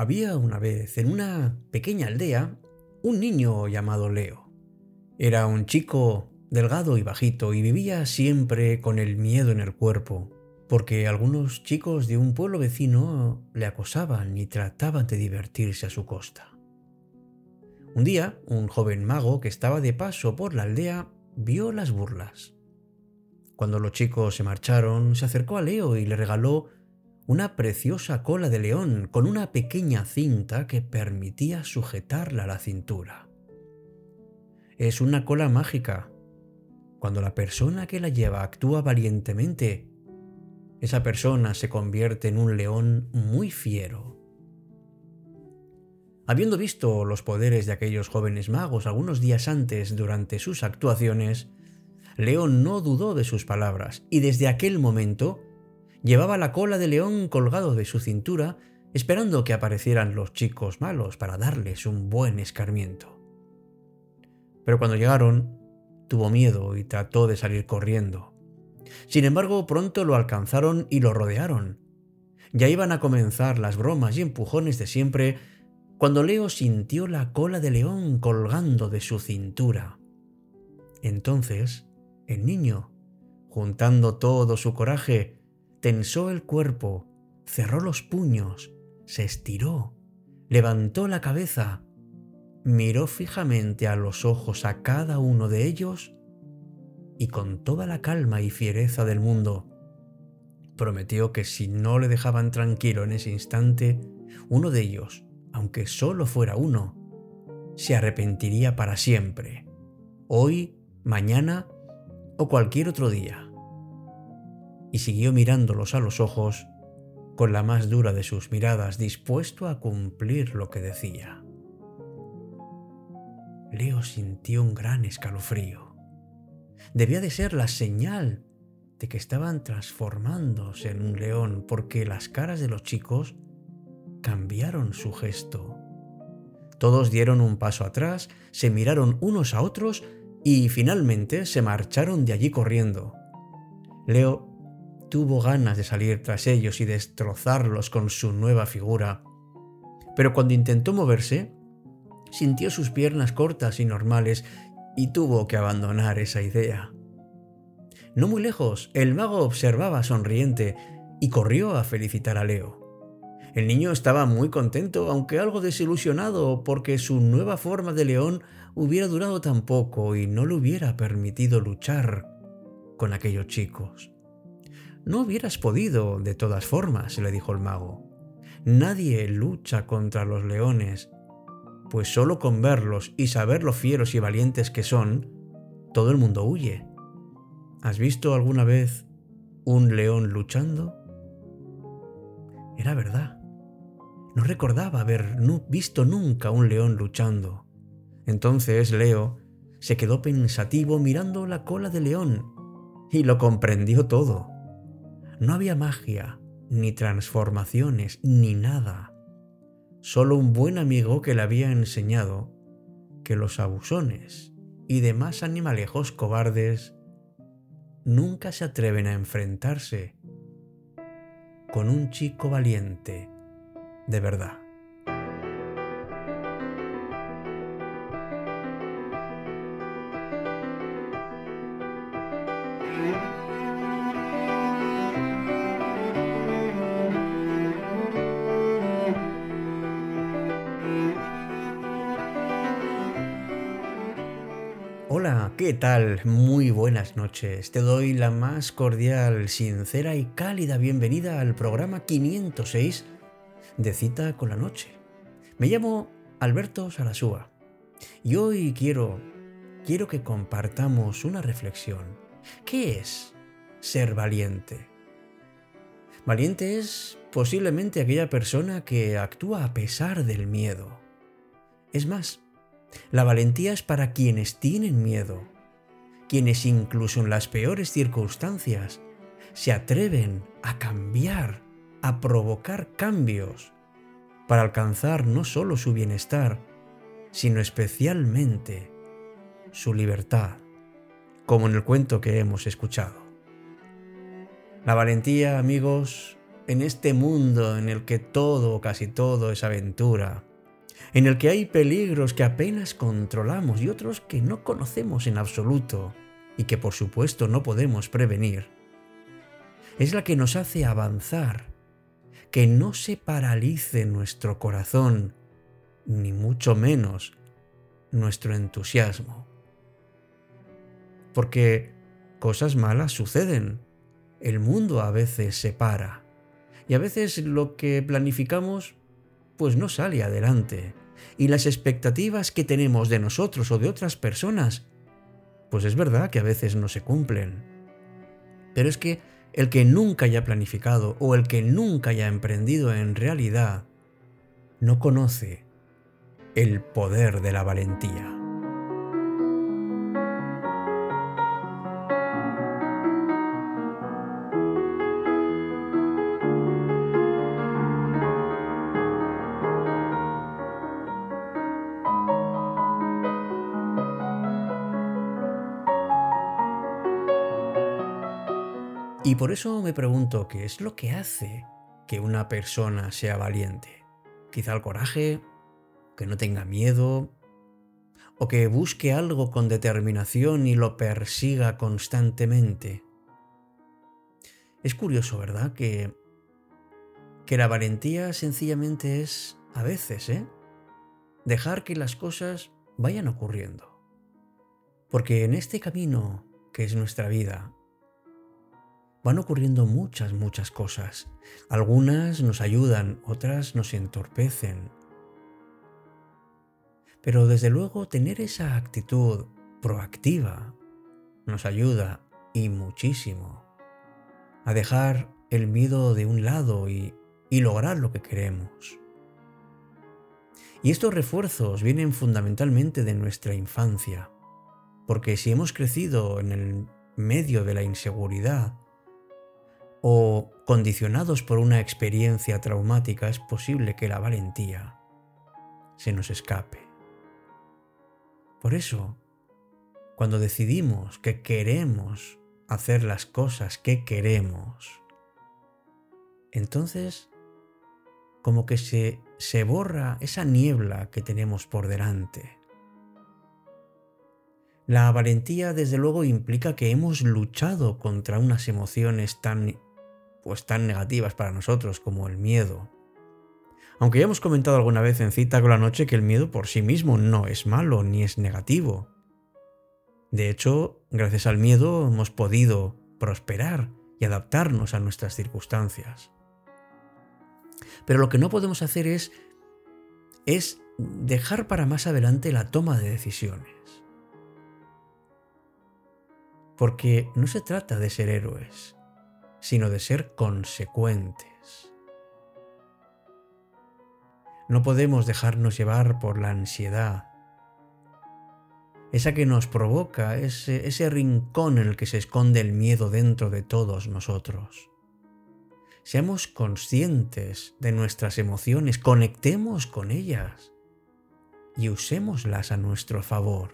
Había una vez en una pequeña aldea un niño llamado Leo. Era un chico delgado y bajito y vivía siempre con el miedo en el cuerpo, porque algunos chicos de un pueblo vecino le acosaban y trataban de divertirse a su costa. Un día, un joven mago que estaba de paso por la aldea vio las burlas. Cuando los chicos se marcharon, se acercó a Leo y le regaló una preciosa cola de león con una pequeña cinta que permitía sujetarla a la cintura. Es una cola mágica. Cuando la persona que la lleva actúa valientemente, esa persona se convierte en un león muy fiero. Habiendo visto los poderes de aquellos jóvenes magos algunos días antes durante sus actuaciones, León no dudó de sus palabras y desde aquel momento llevaba la cola de león colgado de su cintura esperando que aparecieran los chicos malos para darles un buen escarmiento. Pero cuando llegaron, tuvo miedo y trató de salir corriendo. Sin embargo, pronto lo alcanzaron y lo rodearon. Ya iban a comenzar las bromas y empujones de siempre cuando Leo sintió la cola de león colgando de su cintura. Entonces el niño, juntando todo su coraje, tensó el cuerpo, cerró los puños, se estiró, levantó la cabeza, miró fijamente a los ojos a cada uno de ellos y con toda la calma y fiereza del mundo, prometió que si no le dejaban tranquilo en ese instante, uno de ellos, aunque solo fuera uno, se arrepentiría para siempre, hoy, mañana o cualquier otro día. Y siguió mirándolos a los ojos con la más dura de sus miradas, dispuesto a cumplir lo que decía. Leo sintió un gran escalofrío. Debía de ser la señal de que estaban transformándose en un león, porque las caras de los chicos cambiaron su gesto. Todos dieron un paso atrás, se miraron unos a otros y finalmente se marcharon de allí corriendo. Leo tuvo ganas de salir tras ellos y destrozarlos con su nueva figura, pero cuando intentó moverse, sintió sus piernas cortas y normales y tuvo que abandonar esa idea. No muy lejos, el mago observaba sonriente y corrió a felicitar a Leo. El niño estaba muy contento, aunque algo desilusionado, porque su nueva forma de león hubiera durado tan poco y no le hubiera permitido luchar con aquellos chicos. No hubieras podido, de todas formas, le dijo el mago. Nadie lucha contra los leones, pues solo con verlos y saber lo fieros y valientes que son, todo el mundo huye. ¿Has visto alguna vez un león luchando? Era verdad. No recordaba haber visto nunca un león luchando. Entonces Leo se quedó pensativo mirando la cola de león y lo comprendió todo. No había magia, ni transformaciones, ni nada. Solo un buen amigo que le había enseñado que los abusones y demás animalejos cobardes nunca se atreven a enfrentarse con un chico valiente de verdad. ¿Qué tal? Muy buenas noches. Te doy la más cordial, sincera y cálida bienvenida al programa 506 de cita con la noche. Me llamo Alberto Sarasúa y hoy quiero quiero que compartamos una reflexión. ¿Qué es ser valiente? Valiente es posiblemente aquella persona que actúa a pesar del miedo. Es más, la valentía es para quienes tienen miedo, quienes incluso en las peores circunstancias se atreven a cambiar a provocar cambios para alcanzar no solo su bienestar, sino especialmente su libertad, como en el cuento que hemos escuchado. La valentía, amigos, en este mundo en el que todo o casi todo es aventura, en el que hay peligros que apenas controlamos y otros que no conocemos en absoluto y que por supuesto no podemos prevenir, es la que nos hace avanzar, que no se paralice nuestro corazón, ni mucho menos nuestro entusiasmo. Porque cosas malas suceden, el mundo a veces se para, y a veces lo que planificamos pues no sale adelante, y las expectativas que tenemos de nosotros o de otras personas, pues es verdad que a veces no se cumplen. Pero es que el que nunca haya planificado o el que nunca haya emprendido en realidad, no conoce el poder de la valentía. Y por eso me pregunto qué es lo que hace que una persona sea valiente. Quizá el coraje, que no tenga miedo, o que busque algo con determinación y lo persiga constantemente. Es curioso, ¿verdad? Que, que la valentía sencillamente es, a veces, ¿eh? Dejar que las cosas vayan ocurriendo. Porque en este camino que es nuestra vida, van ocurriendo muchas, muchas cosas. Algunas nos ayudan, otras nos entorpecen. Pero desde luego tener esa actitud proactiva nos ayuda y muchísimo a dejar el miedo de un lado y, y lograr lo que queremos. Y estos refuerzos vienen fundamentalmente de nuestra infancia, porque si hemos crecido en el medio de la inseguridad, o condicionados por una experiencia traumática, es posible que la valentía se nos escape. Por eso, cuando decidimos que queremos hacer las cosas que queremos, entonces como que se, se borra esa niebla que tenemos por delante. La valentía desde luego implica que hemos luchado contra unas emociones tan pues tan negativas para nosotros como el miedo. Aunque ya hemos comentado alguna vez en cita con la noche que el miedo por sí mismo no es malo ni es negativo. De hecho, gracias al miedo hemos podido prosperar y adaptarnos a nuestras circunstancias. Pero lo que no podemos hacer es es dejar para más adelante la toma de decisiones. Porque no se trata de ser héroes, sino de ser consecuentes. No podemos dejarnos llevar por la ansiedad, esa que nos provoca ese, ese rincón en el que se esconde el miedo dentro de todos nosotros. Seamos conscientes de nuestras emociones, conectemos con ellas y usémoslas a nuestro favor.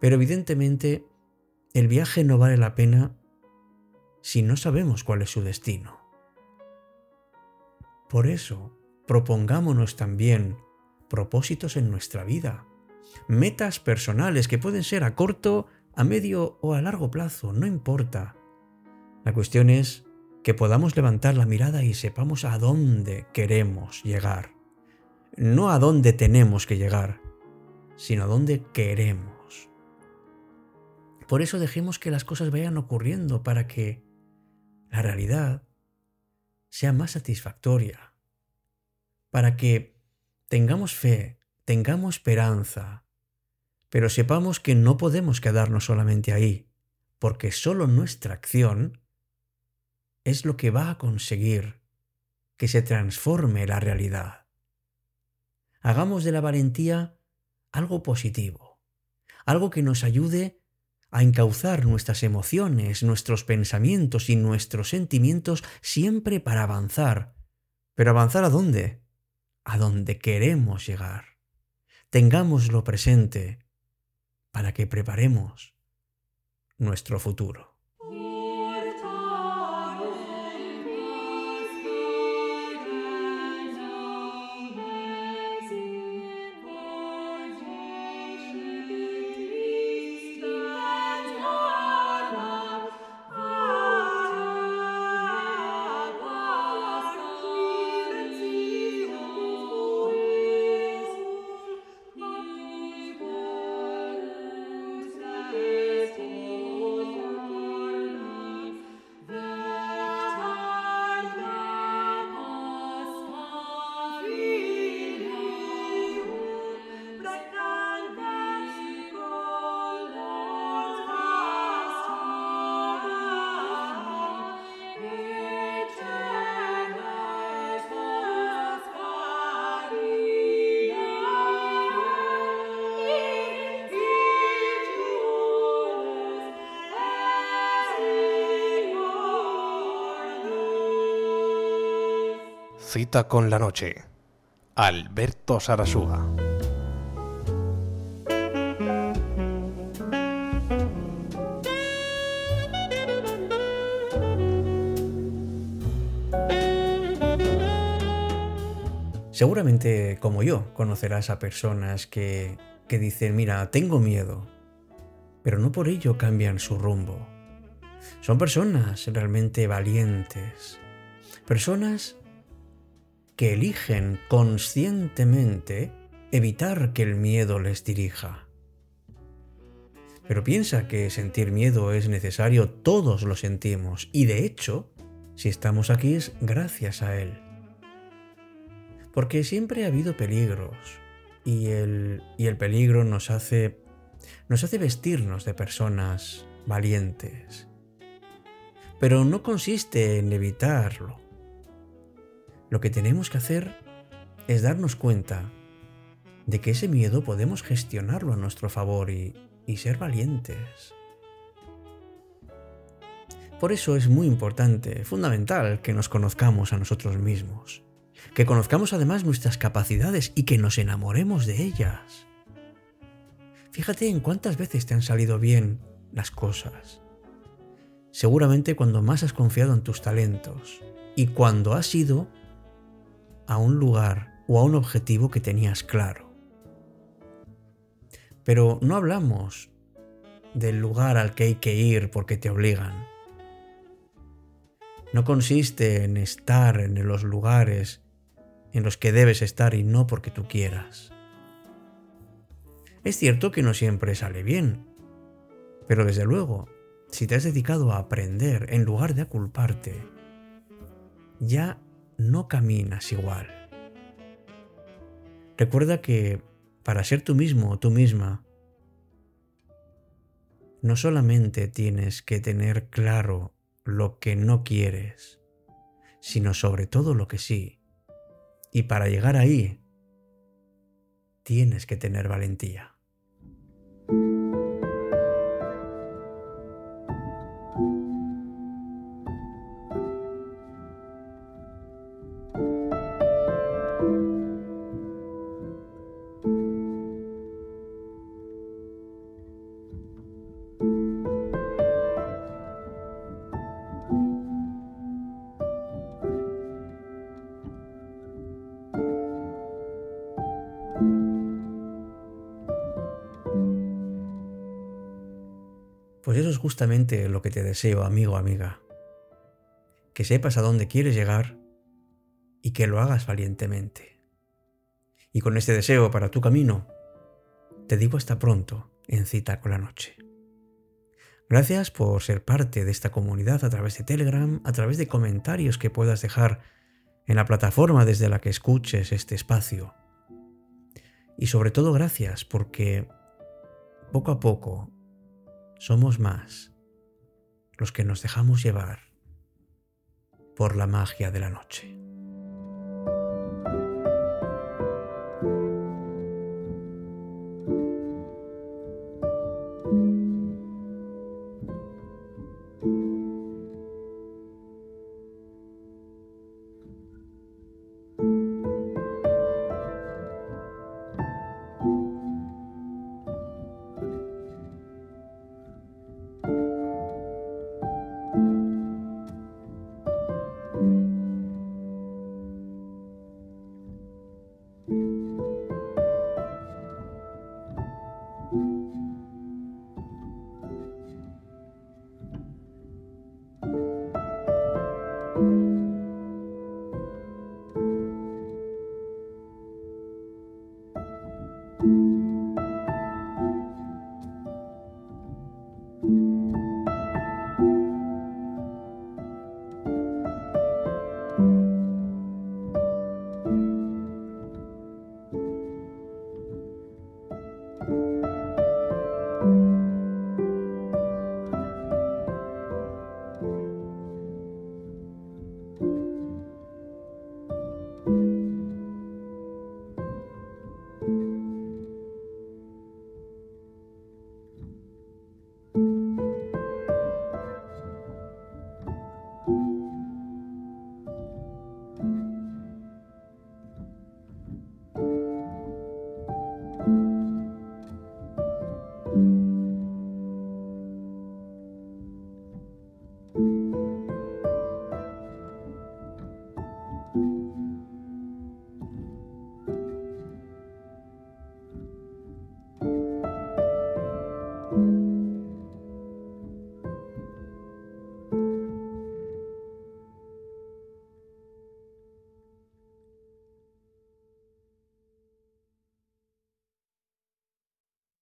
Pero evidentemente el viaje no vale la pena si no sabemos cuál es su destino. Por eso, propongámonos también propósitos en nuestra vida, metas personales que pueden ser a corto, a medio o a largo plazo, no importa. La cuestión es que podamos levantar la mirada y sepamos a dónde queremos llegar. No a dónde tenemos que llegar, sino a dónde queremos. Por eso dejemos que las cosas vayan ocurriendo para que la realidad sea más satisfactoria, para que tengamos fe, tengamos esperanza, pero sepamos que no podemos quedarnos solamente ahí, porque solo nuestra acción es lo que va a conseguir que se transforme la realidad. Hagamos de la valentía algo positivo, algo que nos ayude a encauzar nuestras emociones, nuestros pensamientos y nuestros sentimientos siempre para avanzar. ¿Pero avanzar a dónde? A donde queremos llegar. Tengámoslo presente para que preparemos nuestro futuro. Cita con la noche. Alberto Sarasúa. Seguramente, como yo, conocerás a personas que, que dicen, mira, tengo miedo, pero no por ello cambian su rumbo. Son personas realmente valientes, personas que eligen conscientemente evitar que el miedo les dirija. Pero piensa que sentir miedo es necesario, todos lo sentimos, y de hecho, si estamos aquí es gracias a él porque siempre ha habido peligros y el, y el peligro nos hace, nos hace vestirnos de personas valientes. Pero no consiste en evitarlo. Lo que tenemos que hacer es darnos cuenta de que ese miedo podemos gestionarlo a nuestro favor y, ser valientes. Por eso es muy importante, fundamental, que nos conozcamos a nosotros mismos que conozcamos además nuestras capacidades y que nos enamoremos de ellas. Fíjate en cuántas veces te han salido bien las cosas. Seguramente cuando más has confiado en tus talentos y cuando has ido a un lugar o a un objetivo que tenías claro. Pero no hablamos del lugar al que hay que ir porque te obligan. No consiste en estar en los lugares en los que debes estar y no porque tú quieras. Es cierto que no siempre sale bien, pero desde luego, si te has dedicado a aprender en lugar de a culparte, ya no caminas igual. Recuerda que para ser tú mismo o tú misma, no solamente tienes que tener claro lo que no quieres, sino sobre todo lo que sí. Y para llegar ahí, tienes que tener valentía. Eso es justamente lo que te deseo, amigo, amiga. Que sepas a dónde quieres llegar y que lo hagas valientemente. Y con este deseo para tu camino, te digo hasta pronto en cita con la noche. Gracias por ser parte de esta comunidad a través de Telegram, a través de comentarios que puedas dejar en la plataforma desde la que escuches este espacio. Y sobre todo gracias porque poco a poco somos más los que nos dejamos llevar por la magia de la noche.